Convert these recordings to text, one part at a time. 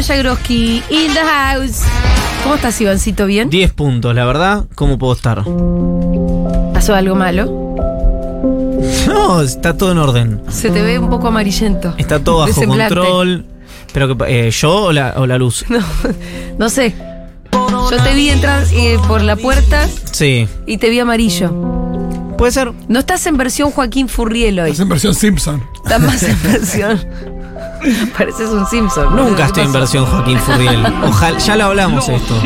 Iván Jagroski in the house. ¿Cómo estás, Ivancito? ¿Bien? 10 puntos, la verdad. ¿Cómo puedo estar? ¿Pasó algo malo? No, está todo en orden. Se te ve un poco amarillento. Está todo bajo control. Pero que, eh, ¿yo o la, o la luz? No, no sé. Yo te vi entrar eh, por la puerta Sí. y te vi amarillo. Puede ser. No estás en versión Joaquín Furriel hoy. Es en versión Simpson. Estás más en versión. Pareces un Simpson. Nunca ¿Qué estoy en versión Joaquín Furriel. Ojalá, ya lo hablamos esto.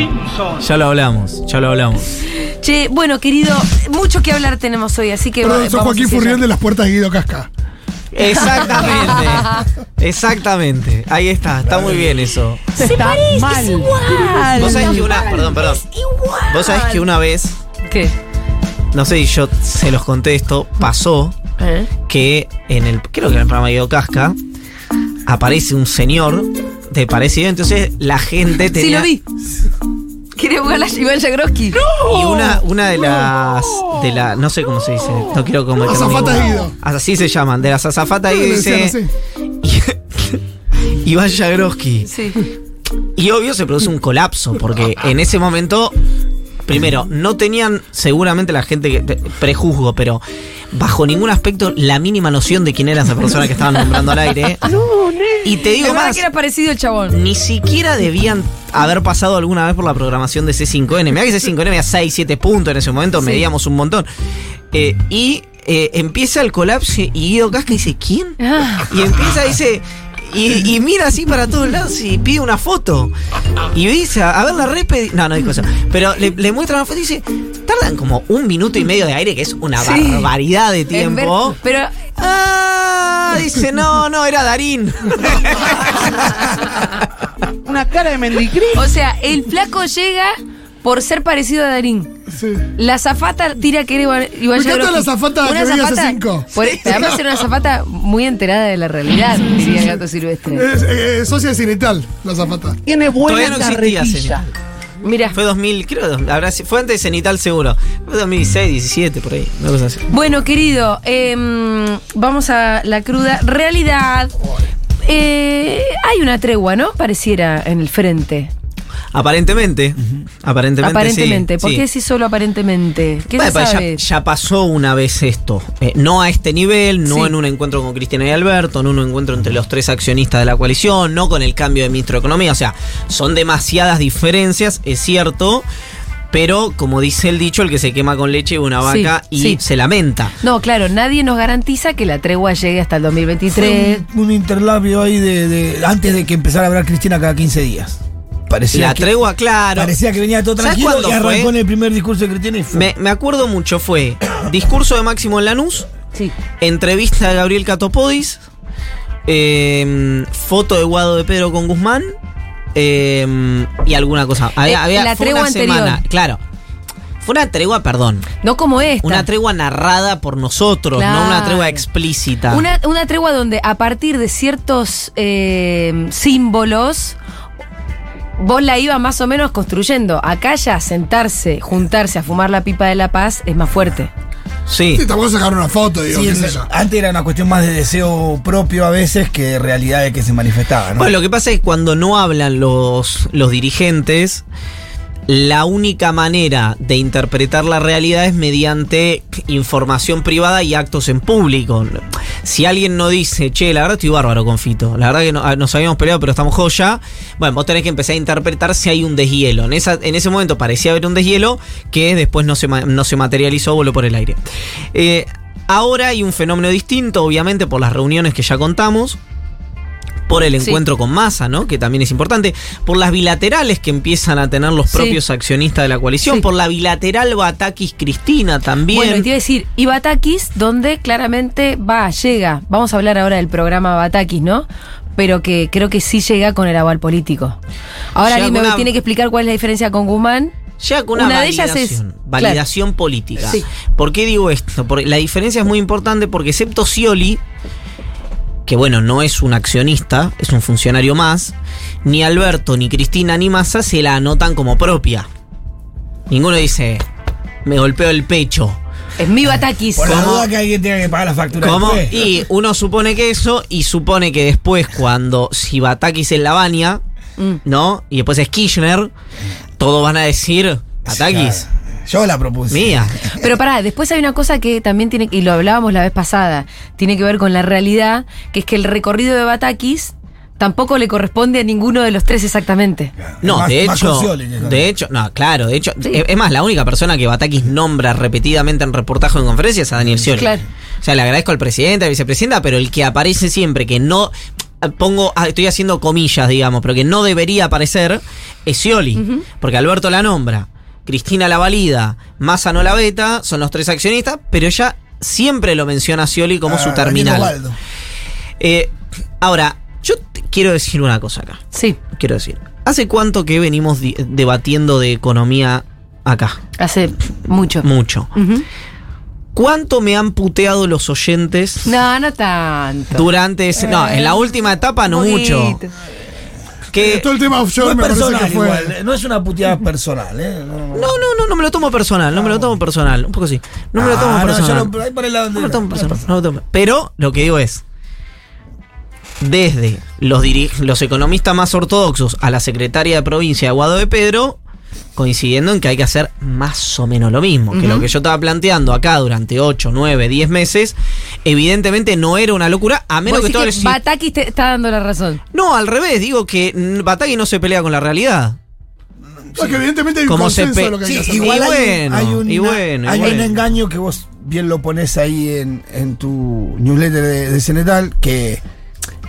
Ya lo hablamos, ya lo hablamos. Che, bueno, querido, mucho que hablar tenemos hoy, así que soy vamos Joaquín hacia allá. Furriel de las puertas de Guido Casca. Exactamente. Exactamente. Ahí está, está muy bien eso. Se parece, es igual. Vos sabés que una. Perdón, perdón. Igual. Vos sabés que una vez, ¿Qué? no sé si yo se los conté esto, pasó ¿Eh? que en el. Creo que en el programa de Guido Casca aparece un señor de parecido. Entonces la gente Sí, tenía. lo vi. ¿Quiere jugar a Iván Jagroski? Y una, una de las. de la. no sé cómo se dice. No quiero cometer Azafatas ningún- Guido. Así se llaman. De las azafatas decían dice. Iván Jagroski. Sí. Y obvio se produce un colapso, porque en ese momento, primero, no tenían seguramente la gente que prejuzgo, pero bajo ningún aspecto la mínima noción de quién era esa persona que estaban nombrando al aire. Y te digo más, que era parecido el chabón. ni siquiera debían haber pasado alguna vez por la programación de C5N. Mirá que C5N había 6, 7 puntos en ese momento, Sí. medíamos un montón. Eh, y eh, empieza el colapso y Guido Casca dice, ¿quién? Ah, Y empieza, dice. Y, y mira así para todos lados y pide una foto. Y dice, a ver la respe. No, no dijo eso. Pero le, le muestra una foto y dice, tardan como un minuto y medio de aire, que es una Sí. barbaridad de tiempo. ver- pero Ah, dice, no, no, era Darín. Una cara de mendigrí. O sea, el flaco llega por ser parecido a Darín. Sí. La zafata tira que era Iván, Iván Me encanta la azafata Una que hace cinco. por- Además era una zafata muy enterada de la realidad, diría el gato silvestre. Es eh, socia de Cenital, la zapata. Tiene buena Todavía no existía. Mira. Fue 2000, creo, habrá fue antes de Cenital seguro. Fue 2016, 17, por ahí. Una cosa así. Bueno, querido, em, vamos a la cruda realidad. Eh, hay una tregua, ¿no? Pareciera en el frente. Aparentemente. Aparentemente. aparentemente. sí, ¿Por sí. qué si solo aparentemente? ¿Qué Bueno, se ya, pasó una vez esto. Eh, no a este nivel, no Sí. en un encuentro con Cristina y Alberto, no en un encuentro entre los tres accionistas de la coalición, no con el cambio de ministro de Economía. O sea, son demasiadas diferencias, es cierto. Pero, como dice el dicho, el que se quema con leche una Sí, vaca y sí. se lamenta. No, claro, nadie nos garantiza que la tregua llegue hasta el 2023. Fue un, un interlabio ahí de, de- antes de que empezara a hablar Cristina cada 15 días. Parecía La que, tregua, claro. Parecía que venía todo ¿Sabes tranquilo cuándo y arrancó fue? en el primer discurso de Cristina y fue. Me, me acuerdo mucho, fue discurso de Máximo en Lanús, Sí. entrevista de Gabriel Catopodis, eh, foto de Guado de Pedro con Guzmán eh, y alguna cosa. Había, Eh, había- la fue tregua una anterior. semana, claro. Fue una tregua, perdón. No como esta. Una tregua narrada por nosotros, no una tregua explícita. Una, una tregua donde a partir de ciertos eh, símbolos vos la ibas más o menos construyendo. Acá ya sentarse, juntarse a fumar la pipa de la paz es más fuerte. Sí. Sí, tampoco sacaron una foto, digo, Sí, qué sé yo. antes era una cuestión más de deseo propio a veces que realidad de que se manifestaba, ¿no? Bueno, lo que pasa es que cuando no hablan los, los dirigentes, la única manera de interpretar la realidad es mediante información privada y actos en público. Si alguien no dice, che, la verdad estoy bárbaro con Fito, la verdad que no- ah, nos habíamos peleado pero estamos joya, bueno, vos tenés que empezar a interpretar si hay un deshielo. En, ese momento parecía haber un deshielo que después no se, ma- no se materializó, voló por el aire. Eh, ahora hay un fenómeno distinto, obviamente, por las reuniones que ya contamos por el Sí. encuentro con Massa, ¿no? Que también es importante, por las bilaterales que empiezan a tener los Sí. propios accionistas de la coalición, Sí. por la bilateral Batakis Cristina también. Bueno, y te iba a decir, y Batakis, donde claramente va, llega. Vamos a hablar ahora del programa Batakis, ¿no? Pero que creo que sí llega con el aval político. Ahora alguien me tiene que explicar cuál es la diferencia con Guzmán. Llega con una, Una de ellas validación, es- validación política. Sí. ¿Por qué digo esto? Porque la diferencia es muy importante porque excepto Scioli, que bueno, no es un accionista, es un funcionario más, ni Alberto, ni Cristina, ni Massa se la anotan como propia. Ninguno dice, me golpeo el pecho. Es mi Batakis. Por la que alguien tenga que pagar la factura ¿Cómo? después. Y uno supone que eso, y supone que después, cuando si Batakis en la baña, Mm. ¿no? Y después es Kirchner, todos van a decir, Batakis, Claro. Yo la propuse. mía. Pero pará, después hay una cosa que también tiene, y lo hablábamos la vez pasada, tiene que ver con la realidad, que es que el recorrido de Batakis tampoco le corresponde a ninguno de los tres exactamente. No, Más- de hecho, de hecho, no, claro, de hecho, Sí. es, es más, la única persona que Batakis nombra repetidamente en reportaje o en conferencias es a Daniel Scioli. Claro. O sea, le agradezco al presidente, a la vicepresidenta, pero el que aparece siempre, que no, pongo, ah, estoy haciendo comillas, digamos, pero que no debería aparecer, es Scioli. Porque Alberto la nombra, Cristina la valida, Massa no la veta, son los tres accionistas, pero ella siempre lo menciona a Scioli como Ah, su Daniel terminal. Eh, ahora, yo quiero decir una cosa acá Sí, quiero decir. ¿Hace cuánto que venimos debatiendo de economía acá? hace mucho. Mucho. ¿Cuánto me han puteado los oyentes No, no tanto. durante ese... No, en la última etapa no mucho. Que, Todo el tema No offshore es me parece personal que fue. igual, no es una puteada personal, ¿eh? No, no, no, no, no me lo tomo personal, no me lo tomo personal. Un poco sí. No me lo tomo Ah, no, personal. yo lo- ahí por el lado No de- me lo tomo personal, no me lo tomo- Pero lo que digo es, desde los, los economistas más ortodoxos a la secretaria de provincia de Guado de Pedro, coincidiendo en que hay que hacer más o menos lo mismo. Que lo que yo estaba planteando acá durante 8, 9, 10 meses, evidentemente no era una locura, a menos que todo que el... Batakis te está dando la razón. No, al revés, digo que Batagui no se pelea con la realidad. No, que evidentemente hay un Como se consenso de lo que hay Sí, que hacer. igual Y hay, bueno, hay un, y bueno, engaño que vos bien lo pones ahí en, en tu newsletter de, de Cenetal, que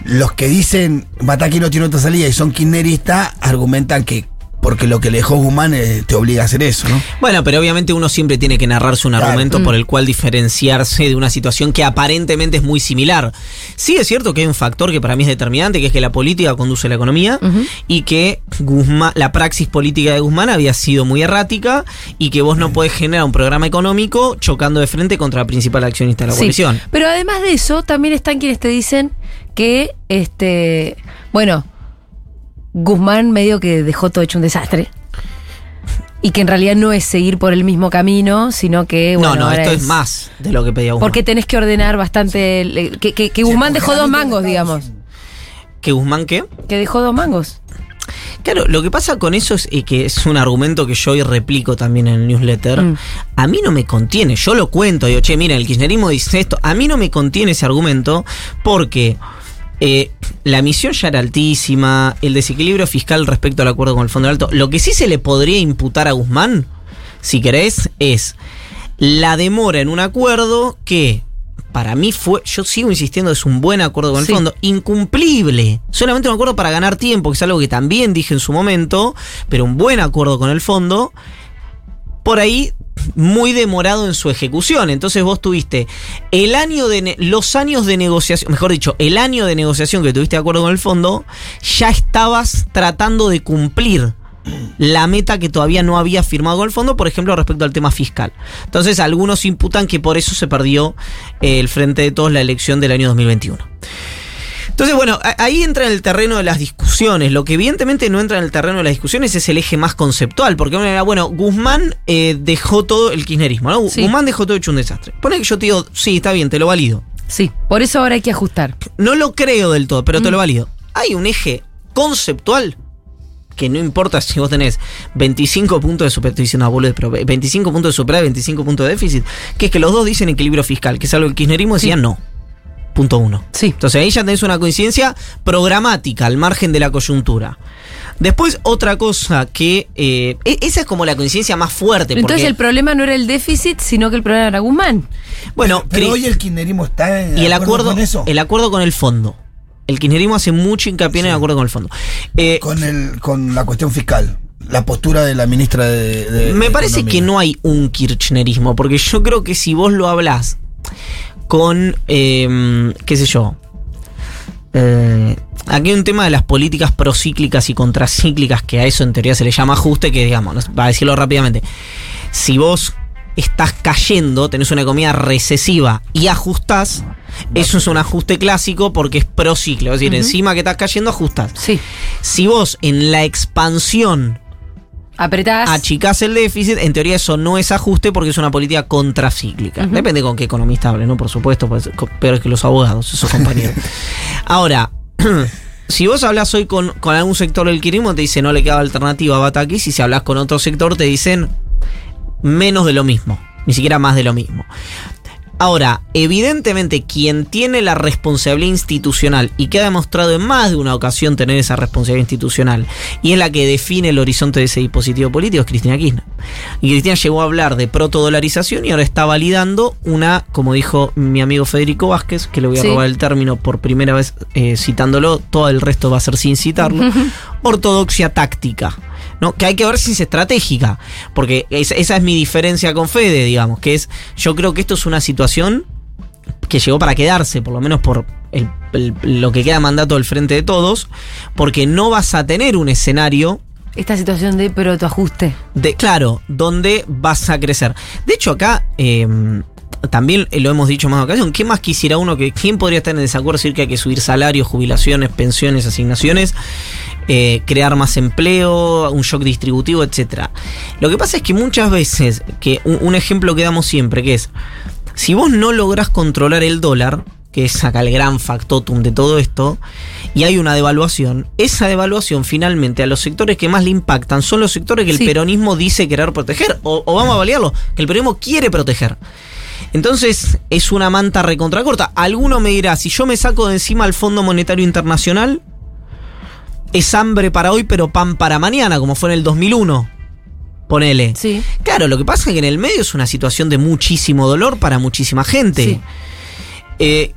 los que dicen Bataki no tiene otra salida y son kirchneristas, argumentan que porque lo que le dejó Guzmán eh, te obliga a hacer eso, ¿no? Bueno, pero obviamente uno siempre tiene que narrarse un Claro. argumento Mm. por el cual diferenciarse de una situación que aparentemente es muy similar. Sí es cierto que hay un factor que para mí es determinante, que es que la política conduce la economía y que Guzmán, la praxis política de Guzmán había sido muy errática y que vos no podés generar un programa económico chocando de frente contra la principal accionista de la Sí. coalición. Pero además de eso, también están quienes te dicen que, este, bueno, Guzmán medio que dejó todo hecho un desastre. Y que en realidad no es seguir por el mismo camino, sino que, bueno, no, no, esto es, más de lo que pedía Guzmán. Porque tenés que ordenar bastante. el- Que, que- que Guzmán dejó dos mangos, digamos. ¿Que Guzmán qué? Que dejó dos mangos. Claro, lo que pasa con eso es eh, que es un argumento que yo hoy replico también en el newsletter. Mm. A mí no me contiene, yo lo cuento, digo, che, mira, el kirchnerismo dice esto. A mí no me contiene ese argumento porque eh, la emisión ya era altísima, el desequilibrio fiscal respecto al acuerdo con el Fondo Alto. Lo que sí se le podría imputar a Guzmán, si querés, es la demora en un acuerdo que para mí fue, yo sigo insistiendo, es un buen acuerdo con el Sí. fondo, incumplible. Solamente un acuerdo para ganar tiempo, que es algo que también dije en su momento, pero un buen acuerdo con el fondo, por ahí muy demorado en su ejecución. Entonces vos tuviste el año de los años de negociación, mejor dicho, el año de negociación que tuviste de acuerdo con el fondo, ya estabas tratando de cumplir la meta que todavía no había firmado con el fondo, por ejemplo, respecto al tema fiscal. Entonces, algunos imputan que por eso se perdió el frente de todos la elección del año 2021. Entonces, bueno, ahí entra en el terreno de las discusiones. Lo que evidentemente no entra en el terreno de las discusiones es el eje más conceptual, porque bueno, Guzmán eh, dejó todo el kirchnerismo, ¿no? Sí. Guzmán dejó todo hecho un desastre. Pone que yo te digo, sí, está bien, te lo valido. Sí, por eso ahora hay que ajustar. No lo creo del todo, pero te Mm. lo valido. Hay un eje conceptual que no importa si vos tenés 25 puntos de superávit, boludo, pero 25 puntos de superávit, 25 puntos de déficit, que es que los dos dicen equilibrio fiscal, que es algo que el kirchnerismo decía Sí. no. Punto uno. Sí. Entonces ahí ya tenés una coincidencia programática al margen de la coyuntura. Después, otra cosa que. eh, e- esa es como la coincidencia más fuerte. Entonces porque, el problema no era el déficit, sino que el problema era Guzmán. bueno, Pero hoy el kirchnerismo está en y el acuerdo, con eso. el acuerdo con el fondo. El kirchnerismo hace mucho hincapié en el acuerdo con el fondo. Eh, con, el, con la cuestión fiscal. La postura de la ministra de. de- me de parece Economía. que no hay un kirchnerismo, porque yo creo que si vos lo hablas con, eh, qué sé yo, eh, aquí hay un tema de las políticas procíclicas y contracíclicas, que a eso en teoría se le llama ajuste, que digamos, para decirlo rápidamente, si vos estás cayendo, tenés una economía recesiva y ajustás, eso es un ajuste clásico porque es prociclo, es decir, encima que estás cayendo, ajustás. Sí. Si vos en la expansión Apretás. achicás el déficit, en teoría eso no es ajuste porque es una política contracíclica. Depende con qué economista hable, ¿no? Por supuesto, pues, peor que los abogados, esos compañeros. Ahora, Si vos hablas hoy con, con algún sector del kirchnerismo, te dice no le queda alternativa a Batakis. Y si hablas con otro sector, te dicen menos de lo mismo. Ni siquiera más de lo mismo. Ahora, evidentemente quien tiene la responsabilidad institucional y que ha demostrado en más de una ocasión tener esa responsabilidad institucional y es la que define el horizonte de ese dispositivo político es Cristina Kirchner. Y Cristina llegó a hablar de protodolarización y ahora está validando una, como dijo mi amigo Federico Vázquez, que le voy a Sí. robar el término por primera vez eh, citándolo, todo el resto va a ser sin citarlo, ortodoxia táctica. ¿No? Que hay que ver si es estratégica. Porque es- esa es mi diferencia con Fede, digamos. Que es. Yo creo que esto es una situación que llegó para quedarse, por lo menos por el- el- lo que queda de mandato del frente de todos. Porque no vas a tener un escenario Esta situación de protoajuste. de, claro, donde vas a crecer. De hecho, acá. eh, también lo hemos dicho en más ocasión. ¿Qué más quisiera uno que quién podría estar en desacuerdo decir que hay que subir salarios, jubilaciones, pensiones, asignaciones, eh, crear más empleo, un shock distributivo, etcétera? Lo que pasa es que muchas veces, que un, un ejemplo que damos siempre, que es si vos no lográs controlar el dólar, que es acá el gran factotum de todo esto, y hay una devaluación, esa devaluación finalmente a los sectores que más le impactan son los sectores que el Sí. peronismo dice querer proteger, o, o vamos a valorarlo, que el peronismo quiere proteger. Entonces es una manta recontracorta. Alguno me dirá, si yo me saco de encima al Fondo Monetario Internacional, es hambre para hoy pero pan para mañana, como fue en el 2001. Ponele. Sí. Claro, lo que pasa es que en el medio es una situación de muchísimo dolor para muchísima gente. Sí. Eh,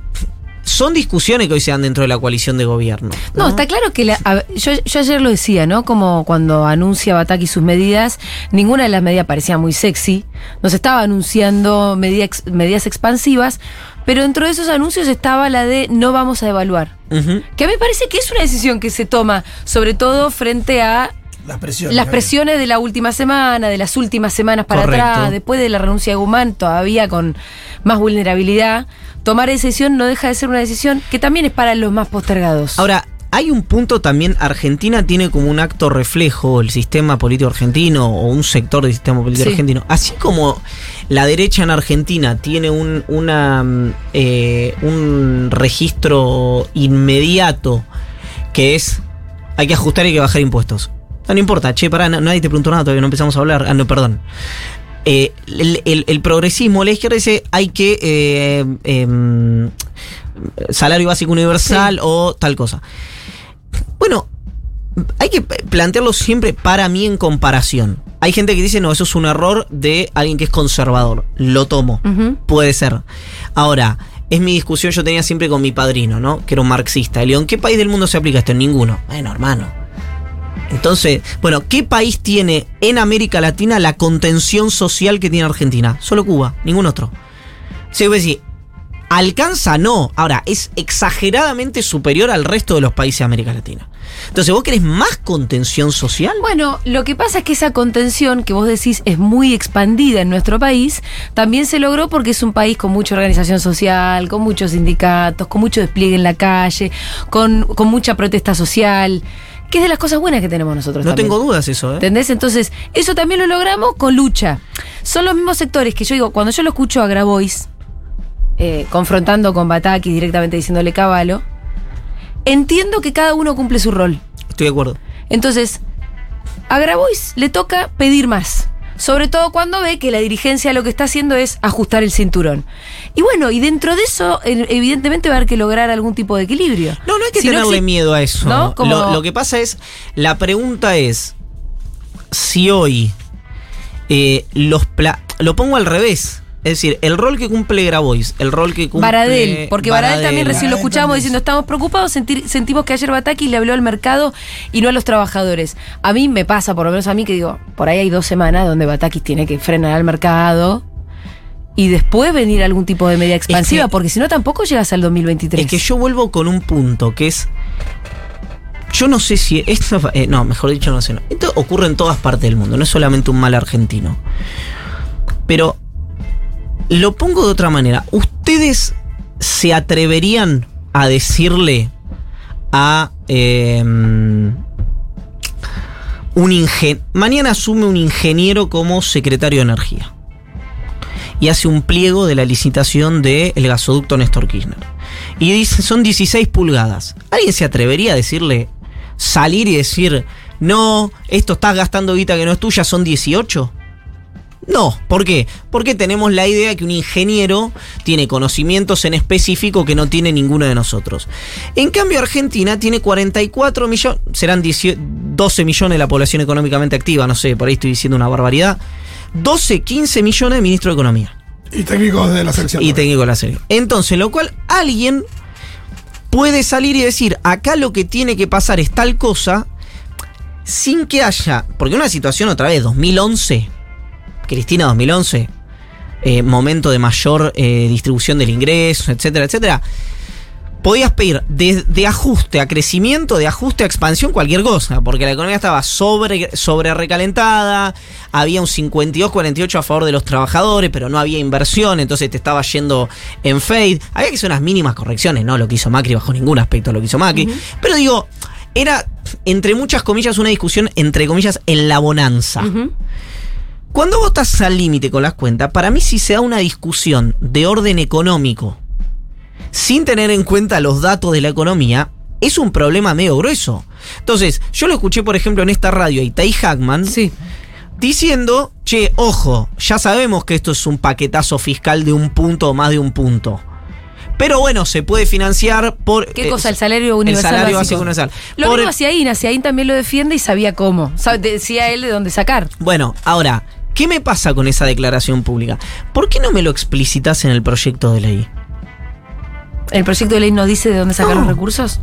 son discusiones que hoy se dan dentro de la coalición de gobierno. No, está claro que la- a- yo, yo ayer lo decía, ¿no? Como cuando anuncia Bataki sus medidas, ninguna de las medidas parecía muy sexy. Nos estaba anunciando medida ex- medidas expansivas, pero dentro de esos anuncios estaba la de no vamos a devaluar. Ujú. Que a mí me parece que es una decisión que se toma, sobre todo frente a Las presiones. las presiones de la última semana, de las últimas semanas para Correcto. atrás, después de la renuncia de Guzmán, todavía con más vulnerabilidad. Tomar esa decisión no deja de ser una decisión que también es para los más postergados. Ahora, hay un punto también, Argentina tiene como un acto reflejo el sistema político argentino o un sector del sistema político Sí. argentino. Así como la derecha en Argentina tiene un, una, mm, eh, un registro inmediato que es hay que ajustar y hay que bajar impuestos. No, no importa, che, pará, na- nadie te preguntó nada, todavía no empezamos a hablar. Ah, no, perdón. Eh, el, el- el progresismo, la izquierda dice hay que eh, em, salario básico universal o tal cosa. Bueno, hay que plantearlo siempre para mí en comparación. Hay gente que dice, no, eso es un error de alguien que es conservador. Lo tomo. Puede ser. Ahora, es mi discusión, yo tenía siempre con mi padrino, ¿no? Que era un marxista. ¿en qué país del mundo se aplica esto? En ninguno. Bueno, hermano. Entonces, bueno, ¿qué país tiene en América Latina la contención social que tiene Argentina? Solo Cuba, ningún otro. Se puede decir, ¿alcanza? No. Ahora, es exageradamente superior al resto de los países de América Latina. Entonces, ¿vos querés más contención social? Bueno, lo que pasa es que esa contención que vos decís es muy expandida en nuestro país, también se logró porque es un país con mucha organización social, con muchos sindicatos, con mucho despliegue en la calle, con, con mucha protesta social, que es de las cosas buenas que tenemos nosotros. No también. tengo dudas eso, ¿eh? ¿Entendés? Entonces, eso también lo logramos con lucha. Son los mismos sectores que yo digo, cuando yo lo escucho a Grabois, eh, confrontando con Bataki, directamente diciéndole caballo, entiendo que cada uno cumple su rol. Estoy de acuerdo. Entonces, a Grabois le toca pedir más. Sobre todo cuando ve que la dirigencia lo que está haciendo es ajustar el cinturón. Y bueno, y dentro de eso, evidentemente va a haber que lograr algún tipo de equilibrio. No, no hay que Si tenerle miedo a eso. ¿No? Como- Lo, lo que pasa es, la pregunta es, si hoy eh, los pla- lo pongo al revés. Es decir, el rol que cumple Grabois, el rol que cumple. Baradel, porque Baradel, también recién lo escuchábamos también. diciendo, estamos preocupados, sentir- sentimos que ayer Bataki le habló al mercado y no a los trabajadores. A mí me pasa, por lo menos a mí, que digo, por ahí hay dos semanas donde Bataki tiene que frenar al mercado y después venir algún tipo de medida expansiva, que- porque si no tampoco llegas al 2023. Es que yo vuelvo con un punto que es. Yo no sé si esto. eh, no, mejor dicho, no sé. no. Esto ocurre en todas partes del mundo, no es solamente un mal argentino. Pero. Lo pongo de otra manera. ¿Ustedes se atreverían a decirle a. eh, un ingen Mañana asume un ingeniero como secretario de energía y hace un pliego de la licitación del gasoducto Néstor Kirchner. y dice, son 16 pulgadas. ¿Alguien se atrevería a decirle, salir y decir, no, esto estás gastando guita que no es tuya, son 18? No, ¿por qué? Porque tenemos la idea que un ingeniero tiene conocimientos en específico que no tiene ninguno de nosotros. En cambio, Argentina tiene 44 millones, serán 12 millones de la población económicamente activa, no sé, por ahí estoy diciendo una barbaridad. 12, 15 millones de ministro de Economía. Y técnicos de la selección. Y técnicos de la selección. Entonces, lo cual alguien puede salir y decir, acá lo que tiene que pasar es tal cosa, sin que haya, porque una situación otra vez, 2011, Cristina 2011, eh, momento de mayor eh, distribución del ingreso, etcétera, etcétera, podías pedir de, ajuste a crecimiento, de ajuste a expansión, cualquier cosa, porque la economía estaba sobre, sobre recalentada, había un 52-48 a favor de los trabajadores, pero no había inversión, entonces te estaba yendo en fade. Había que hacer unas mínimas correcciones, no lo que hizo Macri bajo ningún aspecto lo que hizo Macri, pero digo, era entre muchas comillas una discusión entre comillas en la bonanza. Cuando vos estás al límite con las cuentas, para mí si se da una discusión de orden económico sin tener en cuenta los datos de la economía, es un problema medio grueso. Entonces, yo lo escuché, por ejemplo, en esta radio, Itai Hackman, sí. diciendo, che, ojo, ya sabemos que esto es un paquetazo fiscal de un punto o más de un punto. Pero bueno, se puede financiar por. ¿Qué cosa? El salario universal. El salario básico, universal. Lo mismo hacía INA, Ain también lo defiende y sabía cómo. decía él de dónde sacar. Bueno, ahora, ¿qué me pasa con esa declaración pública? ¿Por qué no me lo explicitas en el proyecto de ley? ¿El proyecto de ley no dice de dónde sacar los recursos?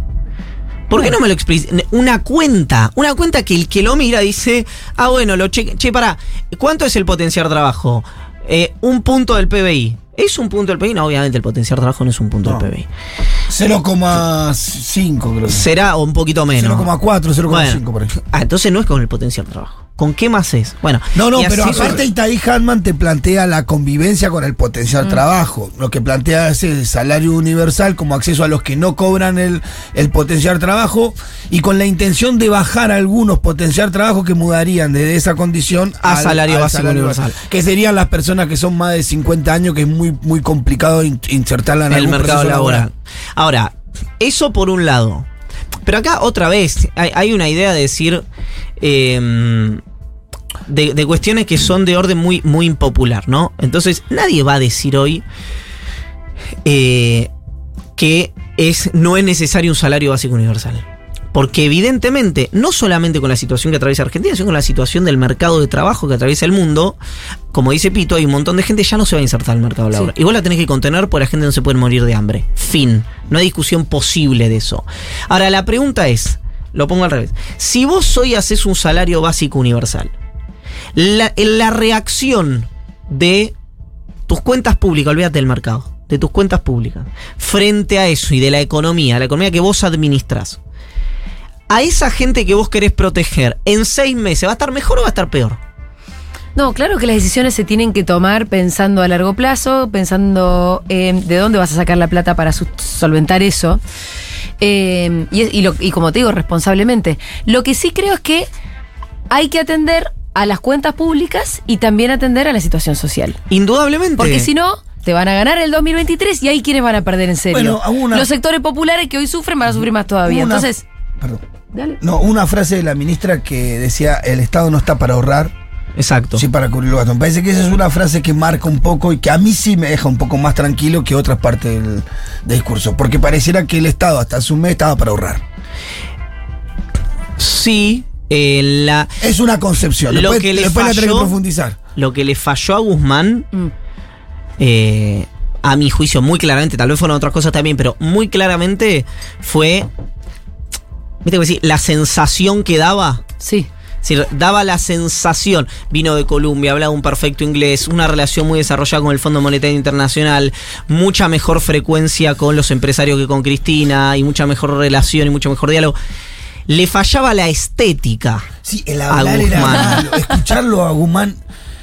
¿Por qué no me lo explicas? Una cuenta, una cuenta que el que lo mira dice, ah, bueno, lo che, che, pará, ¿cuánto es el potenciar trabajo? Eh, un punto del PBI. ¿Es un punto del PBI? No, obviamente el potenciar trabajo no es un punto del PBI. 0,5 creo. Será un poquito menos. 0,4, 0,5 por ejemplo. Ah, entonces no es con el potenciar trabajo. ¿Con qué más es? Bueno. No, no, pero aparte Itaí Hanman te plantea la convivencia con el potencial mm. trabajo. Lo que plantea es el salario universal como acceso a los que no cobran el, el potencial trabajo y con la intención de bajar algunos potencial trabajo que mudarían desde esa condición a salario básico universal. Que serían las personas que son más de 50 años, que es muy, muy complicado insertarla en el mercado laboral. Ahora, eso por un lado. Pero acá otra vez hay, una idea de decir em, de, cuestiones que son de orden muy, muy impopular, ¿no? Entonces nadie va a decir hoy eh, que es, no es necesario un salario básico universal. Porque evidentemente, no solamente con la situación que atraviesa Argentina, sino con la situación del mercado de trabajo que atraviesa el mundo, como dice Pito, hay un montón de gente ya no se va a insertar al mercado laboral. Igual la tenés que contener porque la gente no se puede morir de hambre. Fin. No hay discusión posible de eso. Ahora, la pregunta es, lo pongo al revés. Si vos hoy haces un salario básico universal, la, la reacción de tus cuentas públicas, olvídate del mercado, de tus cuentas públicas, frente a eso y de la economía, la economía que vos administras, a esa gente que vos querés proteger en seis meses, ¿va a estar mejor o va a estar peor? No, claro que las decisiones se tienen que tomar pensando a largo plazo, pensando de dónde vas a sacar la plata para solventar eso. Eh, y, y como te digo, responsablemente. Lo que sí creo es que hay que atender a las cuentas públicas y también atender a la situación social. Indudablemente. Porque si no, te van a ganar el 2023 y ahí quienes van a perder en serio. Los sectores populares que hoy sufren van a sufrir más todavía. Entonces. Perdón. No, una frase de la ministra que decía: el Estado no está para ahorrar. Exacto. Sí, para cubrir los gastos. Me parece que esa es una frase que marca un poco y que a mí sí me deja un poco más tranquilo que otras partes del, discurso. Porque pareciera que el Estado hasta hace un mes estaba para ahorrar. Sí, eh, la, es una concepción. Lo que le falló, que profundizar. Lo que le falló a Guzmán, mm. eh, a mi juicio, muy claramente, tal vez fueron otras cosas también, pero muy claramente fue ¿Viste decir? La sensación que daba. Sí. Daba la sensación, vino de Colombia, hablaba un perfecto inglés, una relación muy desarrollada con el Fondo Monetario Internacional, mucha mejor frecuencia con los empresarios que con Cristina, y mucha mejor relación y mucho mejor diálogo. Le fallaba la estética. Sí, el hablar era Escucharlo a Guzmán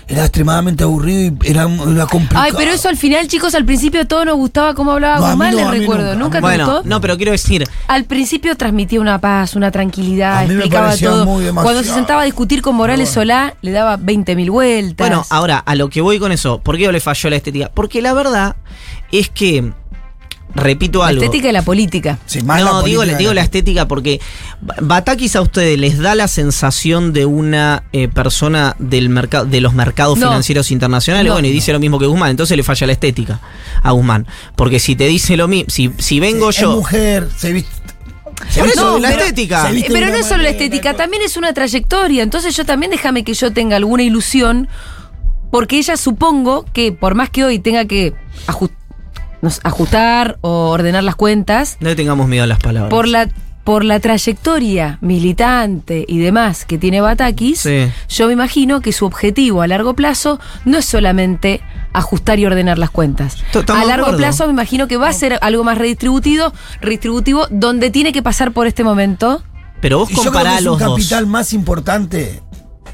era extremadamente aburrido y era, una complicado. Ay, pero eso al final, chicos, al principio todo nos gustaba cómo hablaba Guzmán, les recuerdo. Nunca, te bueno, No, pero quiero decir. Al principio transmitía una paz, una tranquilidad, explicaba todo. Cuando se sentaba a discutir con Morales Solá, le daba 20.000 vueltas. Bueno, ahora, a lo que voy con eso, ¿por qué le falló la estética? Porque la verdad es que repito La algo. estética y la política. Sí, más no, la digo, política digo la estética porque Ba- Batakis a ustedes les da la sensación de una eh, persona del mercado, de los mercados No. financieros internacionales. No. bueno, y dice lo mismo que Guzmán, entonces le falla la estética a Guzmán. Porque si te dice lo mismo, si, si vengo Es yo. mujer, se viste. Por eso, de la estética. Pero no es solo la estética, también es una trayectoria. Entonces yo también déjame que yo tenga alguna ilusión, porque ella supongo que por más que hoy tenga que aju- nos- ajustar o ordenar las cuentas, No le tengamos miedo a las palabras. por la, por la trayectoria militante y demás que tiene Batakis, Sí. yo me imagino que su objetivo a largo plazo no es solamente ajustar y ordenar las cuentas. Estamos A largo plazo me imagino que va a ser algo más redistributivo, redistributivo, donde tiene que pasar por este momento. Pero vos Y yo creo que compará es los un dos. capital más importante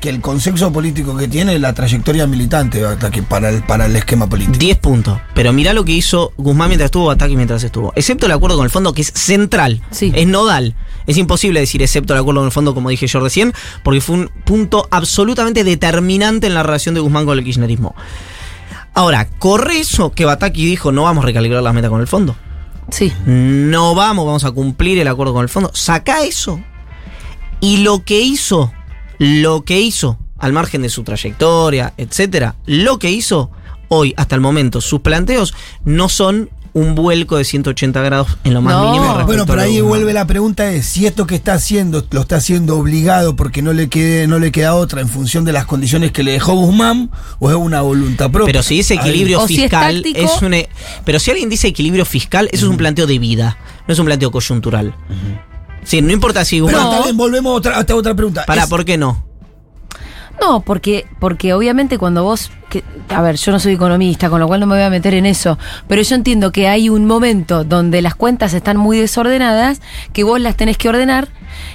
que el consenso político que tiene la trayectoria militante hasta que para el, para el esquema político. 10 puntos. Pero mirá lo que hizo Guzmán mientras estuvo, Bataki mientras estuvo. Excepto el acuerdo con el fondo, que es central. Sí. Es nodal. Es imposible decir excepto el acuerdo con el fondo, como dije yo recién, porque fue un punto absolutamente determinante en la relación de Guzmán con el kirchnerismo. Ahora, corre eso que Bataki dijo, no vamos a recalibrar las metas con el fondo. Sí. No vamos, vamos a cumplir el acuerdo con el fondo. Saca eso. Y lo que hizo, lo que hizo, al margen de su trayectoria, etcétera, lo que hizo hoy, hasta el momento, sus planteos no son un vuelco de 180 grados en lo más No. mínimo. Bueno, lo ahí de vuelve la pregunta es si esto que está haciendo lo está haciendo obligado porque no le quede no le queda otra en función de las condiciones que le dejó Guzmán o es una voluntad propia. Pero si dice Ahí. equilibrio O si es fiscal, táctico. es un. Pero si alguien dice equilibrio fiscal, eso es un planteo de vida, no es un planteo coyuntural. Sí, no importa si Pero bien, volvemos a otra, hasta otra pregunta. Para, Es- ¿por qué no? No, porque, porque obviamente cuando vos, que, a ver, yo no soy economista, con lo cual no me voy a meter en eso, pero yo entiendo que hay un momento donde las cuentas están muy desordenadas, que vos las tenés que ordenar,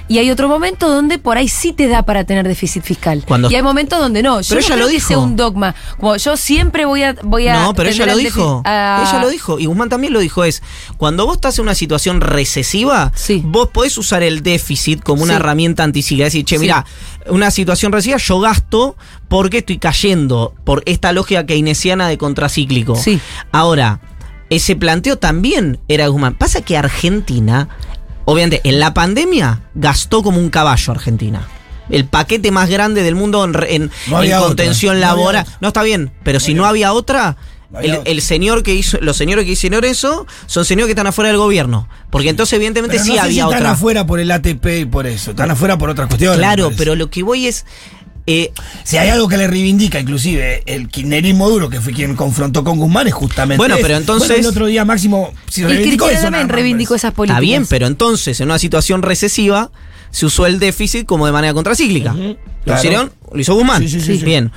y hay otro momento donde por ahí sí te da para tener déficit fiscal. Cuando- y hay momentos donde no. Yo Pero no ella creo lo que sea dijo. un dogma. Como yo siempre voy a, voy a No, pero ella lo dijo. ah, Ella lo dijo. Y Guzmán también lo dijo. Es, cuando vos estás en una situación recesiva, Sí. vos podés usar el déficit como una Sí. herramienta anticíclica. Es decir, che, Sí. mira, una situación recesiva, yo gasto porque estoy cayendo por esta lógica keynesiana de contracíclico. Sí. Ahora, ese planteo también era Guzmán. Pasa que Argentina, obviamente, en la pandemia gastó como un caballo Argentina. El paquete más grande del mundo en, re- en- No en había otra, contención no había laboral. No está bien, pero si no había otra, No había el, otra. el señor que hizo, los señores que hicieron eso son señores que están afuera del gobierno. Porque entonces, evidentemente, pero sí no sé si había están otra. afuera por el ATP y por eso, están afuera por otras cuestiones. Claro, pero lo que voy es. Eh, Si hay algo que le reivindica, inclusive, el kirchnerismo duro, que fue quien confrontó con Guzmán, es justamente. Bueno, pero entonces- Bueno, el otro día Máximo. Si Y reivindicó eso, nada reivindicó parece. esas políticas. está bien, pero entonces, en una situación recesiva, se usó el déficit como de manera contracíclica. ¿Lo claro. hicieron? ¿Lo hizo Guzmán? Sí, sí, sí, sí. Bien.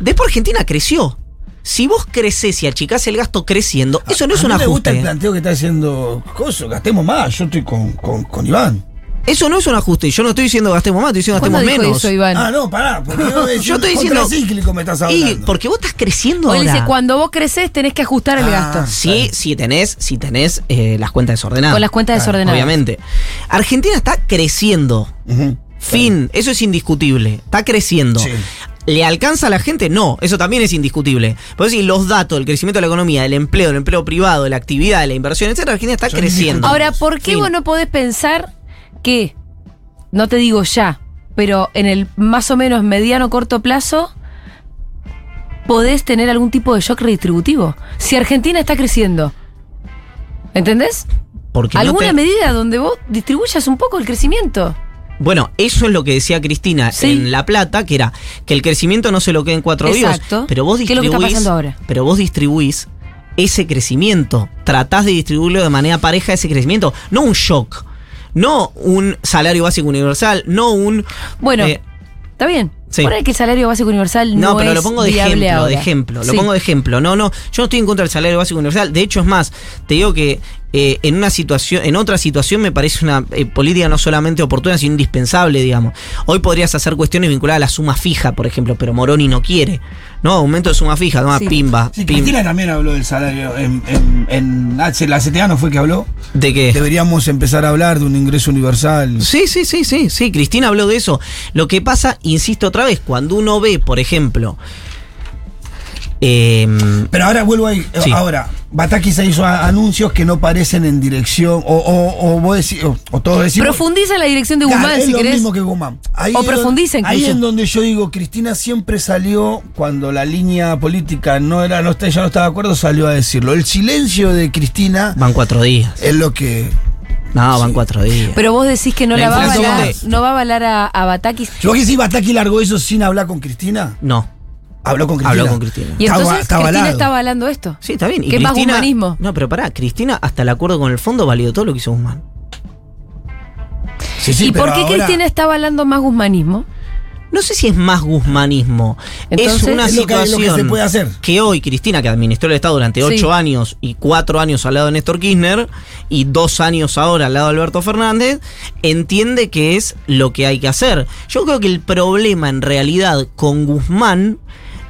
Después Argentina creció. Si vos creces y achicás el gasto creciendo, eso no es A un mí me gusta el planteo que está haciendo Coso, gastemos más, yo estoy con, con, con Iván. Eso no es un ajuste. Y yo no estoy diciendo gastemos más, estoy diciendo ¿Cuándo gastemos dijo menos. eso, Iván? Ah, no, pará, porque Yo estoy diciendo- cíclico me estás Y hablando. porque vos estás creciendo ahora. dice, cuando vos creces tenés que ajustar el Ah. gasto. Sí, si tenés, si tenés eh, las cuentas desordenadas. Con las cuentas desordenadas. Obviamente. Argentina está creciendo. Fin, eso es indiscutible. Está creciendo. Sí. ¿Le alcanza a la gente? No, eso también es indiscutible. Por decir, los datos del crecimiento de la economía, del empleo, del empleo privado, la actividad, la inversión, etcétera, Argentina está Son creciendo. Ahora, ¿por qué Fin. vos no podés pensar que, no te digo ya, pero en el más o menos mediano corto plazo, podés tener algún tipo de shock redistributivo? Si Argentina está creciendo. ¿Entendés? Porque no ¿Alguna te- medida donde vos distribuyas un poco el crecimiento? Bueno, eso es lo que decía Cristina Sí. en La Plata, que era que el crecimiento no se lo quede en cuatro vivos. Exacto. Pero vos ¿Qué es lo que distribuís. está pasando ahora? Pero vos distribuís ese crecimiento. Tratás de distribuirlo de manera pareja ese crecimiento. No un shock. No un salario básico universal. No un. Bueno, eh, está bien. Sí. Por ahí que el salario básico universal no, no, pero es lo pongo de viable ejemplo, ahora. de ejemplo. Lo Sí. pongo de ejemplo. No, no. Yo no estoy en contra del salario básico universal. De hecho, es más, te digo que eh, en una situación, en otra situación me parece una eh, política no solamente oportuna, sino indispensable, digamos. Hoy podrías hacer cuestiones vinculadas a la suma fija, por ejemplo, pero Moroni no quiere. ¿No? Aumento de suma fija, toma Sí. pimba, Sí, Cristina también habló del salario. En, en, en ah, la CTA no fue que habló. ¿De qué? Deberíamos empezar a hablar de un ingreso universal. Sí, sí, sí, sí, sí. Cristina habló de eso. Lo que pasa, insisto otra vez, cuando uno ve, por ejemplo, Eh, Pero ahora vuelvo ahí. eh, Sí. Ahora, Batakis hizo a- anuncios que no parecen en dirección. O, o, o vos decís, o, o todos decimos. Profundiza en la dirección de Claro, Guzmán, es si lo querés. mismo que Guzmán. Ahí O profundiza Ahí es donde yo digo, Cristina siempre salió, cuando la línea política no era, no, está- ella no estaba de acuerdo, salió a decirlo. El silencio de Cristina van cuatro días. es lo que. No, van cuatro días. Pero vos decís que no La la, va a avalar, no va a avalar a, a Batakis. ¿Yo que si Bataki largó eso sin hablar con Cristina? no. Habló con Cristina. Habló con Cristina. Y Está entonces ava- está Cristina avalado. está avalando esto. Sí, está bien. Y ¿Qué es más Cristina- humanismo? No, pero pará, Cristina hasta el acuerdo con el fondo validó todo lo que hizo Guzmán. Sí, sí, ¿Y por qué ahora- Cristina está avalando más guzmanismo? No sé si es más guzmanismo. Entonces- es una Es que- situación lo que se puede hacer. que hoy Cristina, que administró el Estado durante Sí. ocho años y cuatro años al lado de Néstor Kirchner y dos años ahora al lado de Alberto Fernández, entiende que es lo que hay que hacer. Yo creo que el problema en realidad con Guzmán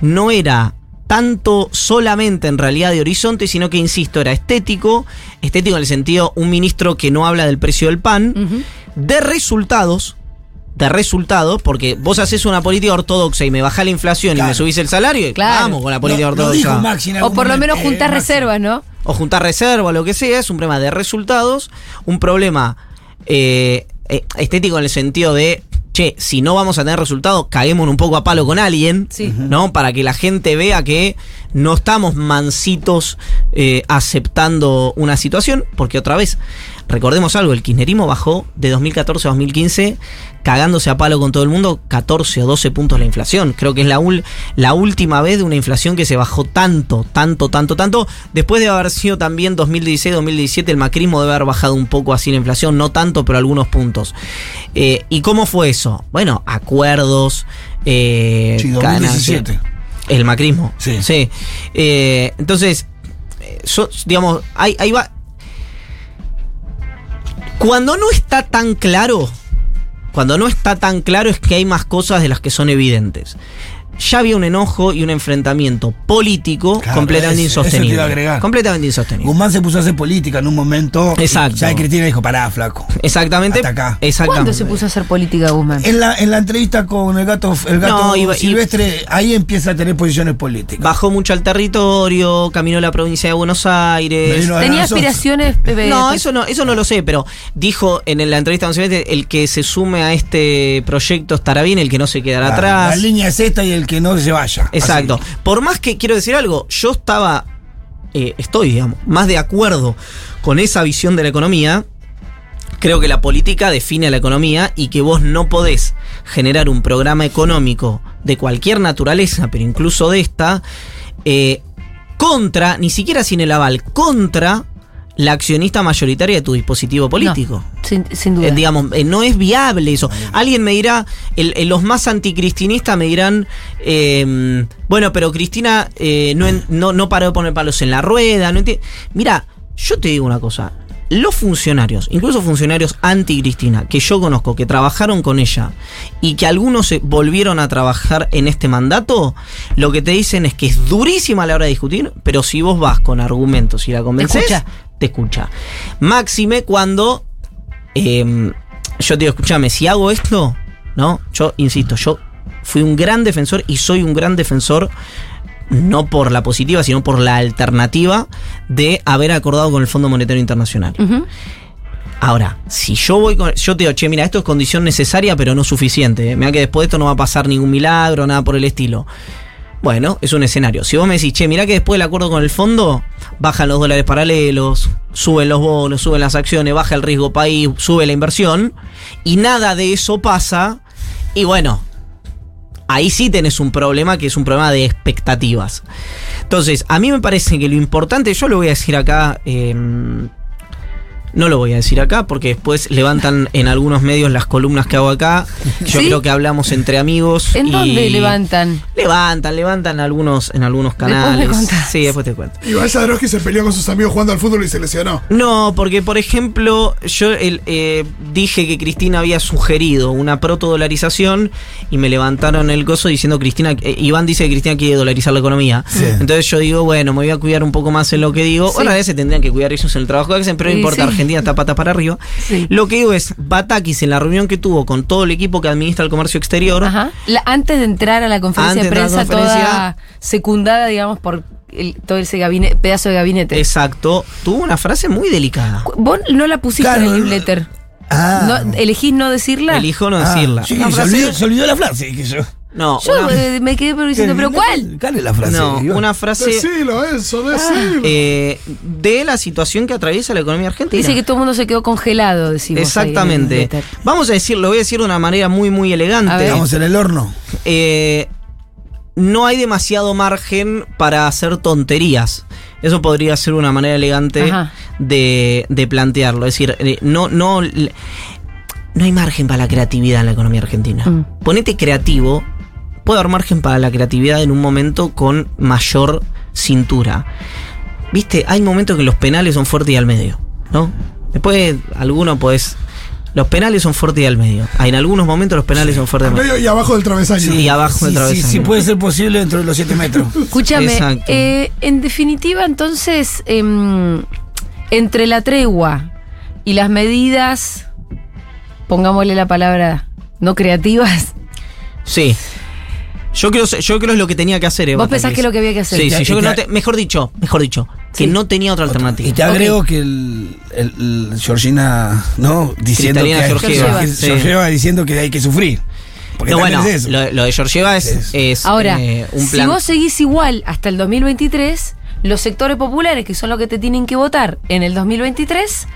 no era tanto solamente en realidad de horizonte, sino que, insisto, era estético, estético en el sentido un ministro que no habla del precio del pan, de resultados, de resultados, porque vos haces una política ortodoxa y me bajás la inflación y me subís el salario, y Claro. vamos con la política ortodoxa. O por lo menos eh, juntar Maxi. reservas, ¿no? o juntar reserva o lo que sea, es un problema de resultados, un problema eh, eh, estético en el sentido de, che, si no vamos a tener resultados, caguemos un poco a palo con alguien, Sí. ¿no? Para que la gente vea que no estamos mansitos eh, aceptando una situación, porque otra vez, recordemos algo, el kirchnerismo bajó de 2014 a 2015 cagándose a palo con todo el mundo 14 o 12 puntos la inflación. Creo que es la, ul- la última vez de una inflación que se bajó tanto, tanto, tanto, tanto. Después de haber sido también 2016-2017, el macrismo debe haber bajado un poco así la inflación, no tanto, pero algunos puntos. Eh, ¿Y cómo fue eso? Bueno, acuerdos. Eh, Sí, ganancias. 2017. El macrismo. Sí. Eh, entonces, eh, so- digamos, ahí, ahí va. Cuando no está tan claro, cuando no está tan claro es que hay más cosas de las que son evidentes. Ya había un enojo y un enfrentamiento político Claro, completamente eso- eso te iba a insostenible. agregar. Completamente insostenible. Guzmán se puso a hacer política en un momento. Exacto. Ya Cristina dijo, pará, flaco. Exactamente. Hasta acá. Exactamente. ¿Cuándo se puso a hacer política Guzmán? En la, en la entrevista con el gato, el gato No, iba- silvestre, ahí empieza a tener posiciones políticas. Bajó mucho al territorio, caminó la provincia de Buenos Aires. ¿Tenía aspiraciones? eh, No, eso no, eso no lo sé, pero dijo en la entrevista con Silvestre, el que se sume a este proyecto estará bien, el que no se quedará atrás. La línea es esta y el que no se vaya. Exacto. Por más que quiero decir algo, yo estaba, eh, estoy, digamos, más de acuerdo con esa visión de la economía. Creo que la política define la economía y que vos no podés generar un programa económico de cualquier naturaleza, pero incluso de esta, eh, contra, ni siquiera sin el aval, contra la accionista mayoritaria de tu dispositivo político. no, sin, sin duda. Eh, digamos, eh, no es viable eso. Alguien me dirá, el- el- los más anticristinistas me dirán, eh, bueno, pero Cristina eh, no, no, no paró de poner palos en la rueda. No Mira, yo te digo una cosa. Los funcionarios, incluso funcionarios anti-Cristina, que yo conozco, que trabajaron con ella y que algunos se volvieron a trabajar en este mandato, lo que te dicen es que es durísima a la hora de discutir, pero si vos vas con argumentos y la convences, escucha. Te escucha. Máxime cuando eh, yo te digo, escúchame, si hago esto, ¿no? Yo insisto, yo fui un gran defensor y soy un gran defensor, no por la positiva, sino por la alternativa de haber acordado con el Fondo Monetario Internacional. Ahora, si yo voy con. Yo te digo, che, mira, esto es condición necesaria, pero no suficiente. ¿eh? Mira que después de esto no va a pasar ningún milagro, nada por el estilo. Bueno, es un escenario. Si vos me decís, che, mirá que después del acuerdo con el fondo, bajan los dólares paralelos, suben los bonos, suben las acciones, baja el riesgo país, sube la inversión, y nada de eso pasa, y bueno, ahí sí tenés un problema que es un problema de expectativas. Entonces, a mí me parece que lo importante, yo lo voy a decir acá, eh, no lo voy a decir acá porque después levantan en algunos medios las columnas que hago acá. Yo ¿Sí? creo que hablamos entre amigos. ¿En y- dónde levantan? Levantan, levantan algunos, en algunos Después me canales. contás. Sí, después te cuento. Igual Jadrowski se peleó con sus amigos jugando al fútbol y se lesionó. No, porque por ejemplo, yo el, eh, dije que Cristina había sugerido una protodolarización y me levantaron el gozo diciendo Cristina, eh, Iván dice que Cristina quiere dolarizar la economía. Entonces yo digo, bueno, me voy a cuidar un poco más en lo que digo. Sí. Bueno, a veces tendrían que cuidar ellos en el trabajo que hacen, pero no Sí, importa. Sí. Argentina está patas para arriba. Sí. Lo que digo es, Batakis en la reunión que tuvo con todo el equipo que administra el comercio exterior, Ajá. La- antes de entrar a la conferencia Antes de prensa, conferencia- toda secundada, digamos, por el- todo ese gabinete, pedazo de gabinete. exacto, tuvo una frase muy delicada. Vos no la pusiste Claro, en el newsletter. Ah. No, ¿Elegís no decirla? Elijo no Ah, decirla. sí, se, frase- olvidó, se olvidó la frase. Que yo, no, Yo una, eh, me quedé pero diciendo, ¿pero cuál? ¿Cuál es la frase? no, una frase Decilo eso, decilo. eh, de la situación que atraviesa la economía argentina. Dice que todo el mundo se quedó congelado, decimos. Exactamente. Vamos a decirlo, lo voy a decir de una manera muy, muy elegante. Estamos en el horno. Eh, no hay demasiado margen para hacer tonterías. Eso podría ser una manera elegante de, de plantearlo. Es decir, eh, no, no, no hay margen para la creatividad en la economía argentina. Mm. Ponete creativo. Puede haber margen para la creatividad en un momento con mayor cintura. Viste, hay momentos que los penales son fuertes y al medio, ¿no? Después, alguno podés. Los penales son fuertes y al medio. Ah, En algunos momentos los penales son fuertes Al y al medio. medio y abajo del travesaño. Y abajo del Sí, sí, travesaño. sí puede ser posible dentro de los 7 metros. Escúchame, eh, en definitiva, entonces, em, entre la tregua y las medidas, pongámosle la palabra no creativas, Sí. Yo creo, yo creo es lo que tenía que hacer, Eva. vos pensás que es lo que había que hacer. Sí, sí, yo creo te- mejor dicho, mejor dicho, que Sí. no tenía otra alternativa. Y te agrego que el, el- el Georgina, ¿no? Diciendo Cristalina que hay- Georgieva. Georgieva diciendo que hay que sufrir. Porque No, bueno, es eso. lo, lo de Georgieva es, Es- es, Ahora, eh, un si vos seguís igual hasta el 2023, los sectores populares, que son los que te tienen que votar en el 2023,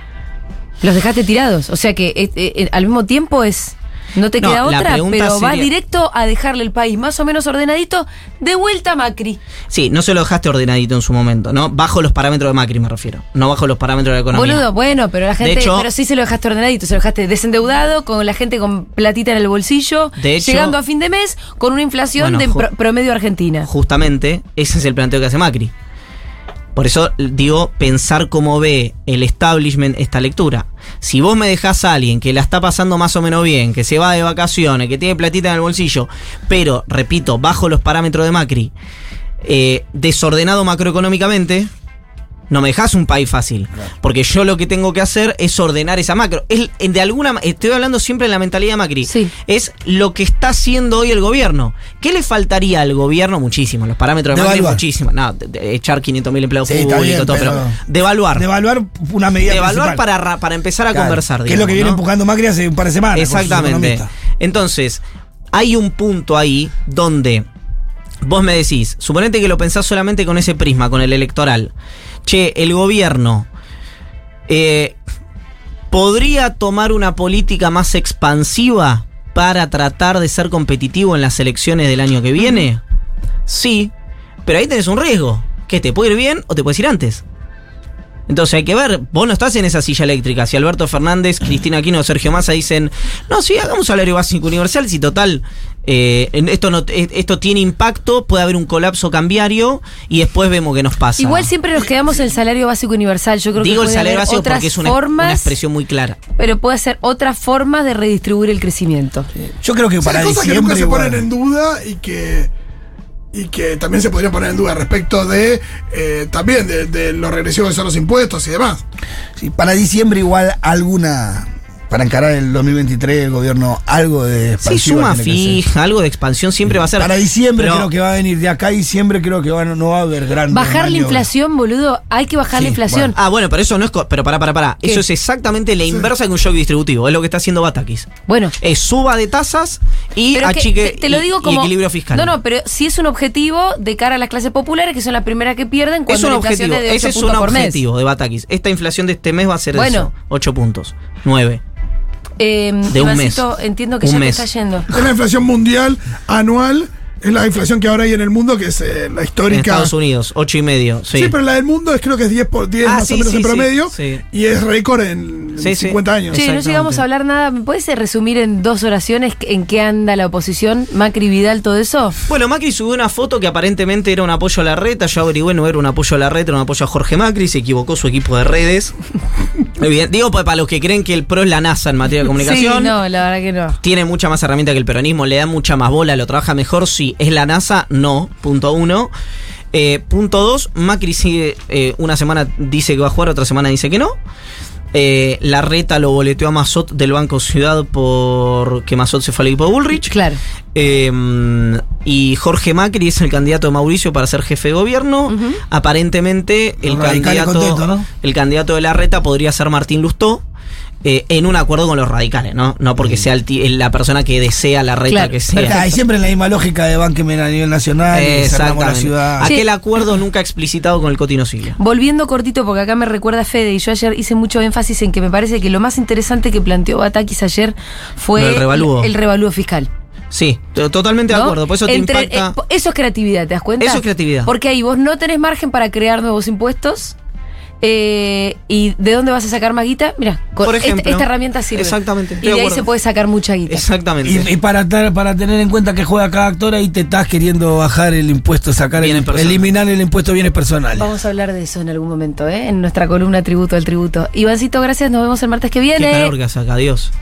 los dejaste tirados. O sea que eh, eh, al mismo tiempo es. No te No, queda otra, pero va sería- directo a dejarle el país más o menos ordenadito de vuelta a Macri. Sí, no se lo dejaste ordenadito en su momento, ¿no? Bajo los parámetros de Macri me refiero. No bajo los parámetros de la economía. Boludo, bueno, pero la gente, hecho- pero sí se lo dejaste ordenadito, se lo dejaste desendeudado, con la gente con platita en el bolsillo, De hecho- llegando a fin de mes con una inflación Bueno, de promedio argentina. Justamente, ese es el planteo que hace Macri. Por eso digo, pensar cómo ve el establishment esta lectura. Si vos me dejás a alguien que la está pasando más o menos bien, que se va de vacaciones, que tiene platita en el bolsillo, pero, repito, bajo los parámetros de Macri, eh, desordenado macroeconómicamente, no me dejas un país fácil. Porque yo lo que tengo que hacer es ordenar esa macro. Es, de alguna Estoy hablando siempre en la mentalidad de Macri. Sí. Es lo que está haciendo hoy el gobierno. ¿Qué le faltaría al gobierno? Muchísimo. Los parámetros de Macri, muchísimo. No, de- de echar 500.000 empleados Sí, públicos, bien, todo, pero, pero- devaluar. Devaluar una medida Devaluar para, ra- para empezar a Claro, conversar. Que es lo que viene ¿no? empujando Macri hace un par de semanas. Exactamente. Entonces, hay un punto ahí donde vos me decís, suponete que lo pensás solamente con ese prisma, con el electoral. Che, el gobierno eh, podría tomar una política más expansiva para tratar de ser competitivo en las elecciones del año que viene. Sí, pero ahí tenés un riesgo. Que te puede ir bien o te puedes ir antes. Entonces hay que ver, vos no estás en esa silla eléctrica. Si Alberto Fernández, Cristina Aquino Sergio Massa dicen, no, sí, hagamos salario básico universal, si total, eh, esto, no, eh, esto tiene impacto, puede haber un colapso cambiario y después vemos qué nos pasa. Igual siempre nos quedamos en el salario básico universal. Yo creo Digo que el puede salario básico porque es una, formas, una expresión muy clara. pero puede ser otras formas de redistribuir el crecimiento. Yo creo que O sea, para hay cosas que nunca diciembre. se ponen en duda y que y que también se podría poner en duda respecto de eh, también de, de lo regresivos que son los impuestos y demás. Sí, para diciembre igual alguna. Para encarar el 2023 el gobierno algo de Sí, expansiva suma que fija, algo de expansión siempre va a ser. Para diciembre Pero- creo que va a venir. De acá a diciembre creo que va- no va a haber gran. Bajar la inflación, boludo, hay que bajar Sí, la inflación. Ah, bueno, pero eso no es. Pero para, para, para. ¿Qué? Eso es exactamente la inversa de un shock distributivo. Es lo que está haciendo Batakis. Bueno, Es suba de tasas y pero es que achique te, te lo digo y como equilibrio fiscal. No, no, pero si es un objetivo de cara a las clases populares que son las primeras que pierden es cuando un la objetivo. es de 8 Ese es un mes. objetivo de Batakis. Esta inflación de este mes va a ser Bueno. eso. 8 puntos. 9. Eh, De un Ivancito, mes. entiendo que Un ya mes. te está yendo. Es la inflación mundial anual, es la inflación que ahora hay en el mundo, que es eh, la En histórica. Estados Unidos, 8 y medio. Sí. Sí. pero la del mundo es creo que es 10 por 10 Ah, más sí, o menos sí, en sí, promedio sí. y es récord en Sí, sí. 50 años. Che, no llegamos a hablar nada. ¿Me puedes eh, resumir en dos oraciones en qué anda la oposición? Macri, Vidal, todo eso. Bueno, Macri subió una foto que aparentemente era un apoyo a la reta. Yo averigüé, no era un apoyo a la reta, era un apoyo a Jorge Macri. Se equivocó su equipo de redes. Evident- Digo, pues, para los que creen que el PRO es la NASA en materia de comunicación. Sí, no, la verdad que no. Tiene mucha más herramienta que el peronismo, le da mucha más bola, lo trabaja mejor. Sí, es la NASA, no. Punto uno. Eh, punto dos, Macri sigue, eh, una semana dice que va a jugar, otra semana dice que no. Eh, la reta lo boleteó a Mazot del Banco Ciudad porque Mazot se fue al equipo de Bullrich. Claro. Eh, y Jorge Macri es el candidato de Mauricio para ser jefe de gobierno. Aparentemente, el candidato, el candidato de la reta podría ser Martín Lustó. Eh, en un acuerdo con los radicales, ¿no? No porque sea el ti- la persona que desea la reta Claro. que sea. hay siempre la misma lógica de banquemen a nivel nacional y cerramos la Exactamente. ciudad. Aquel Sí. acuerdo nunca explicitado con el Cotino Sigla. Volviendo cortito, porque acá me recuerda Fede, y yo ayer hice mucho énfasis en que me parece que lo más interesante que planteó Batakis ayer fue del revalúo. el revalúo fiscal. Sí, to- totalmente de ¿no? acuerdo. Por eso te impacta. eh, eso es creatividad, ¿te das cuenta? Eso es creatividad. Porque ahí vos no tenés margen para crear nuevos impuestos. Eh, ¿Y de dónde vas a sacar más guita? Mira, con Por esta- ejemplo. esta, herramienta sirve. Exactamente, Y de de ahí se puede sacar mucha guita. Exactamente. Y, y para, tar- para tener en cuenta que juega cada actor, ahí te estás queriendo bajar el impuesto, sacar el, eliminar el impuesto de bienes personales. Vamos a hablar de eso en algún momento, ¿eh? En nuestra columna Tributo al Tributo. Ivancito, gracias. Nos vemos el martes que Qué viene. calor que hace acá, Dios.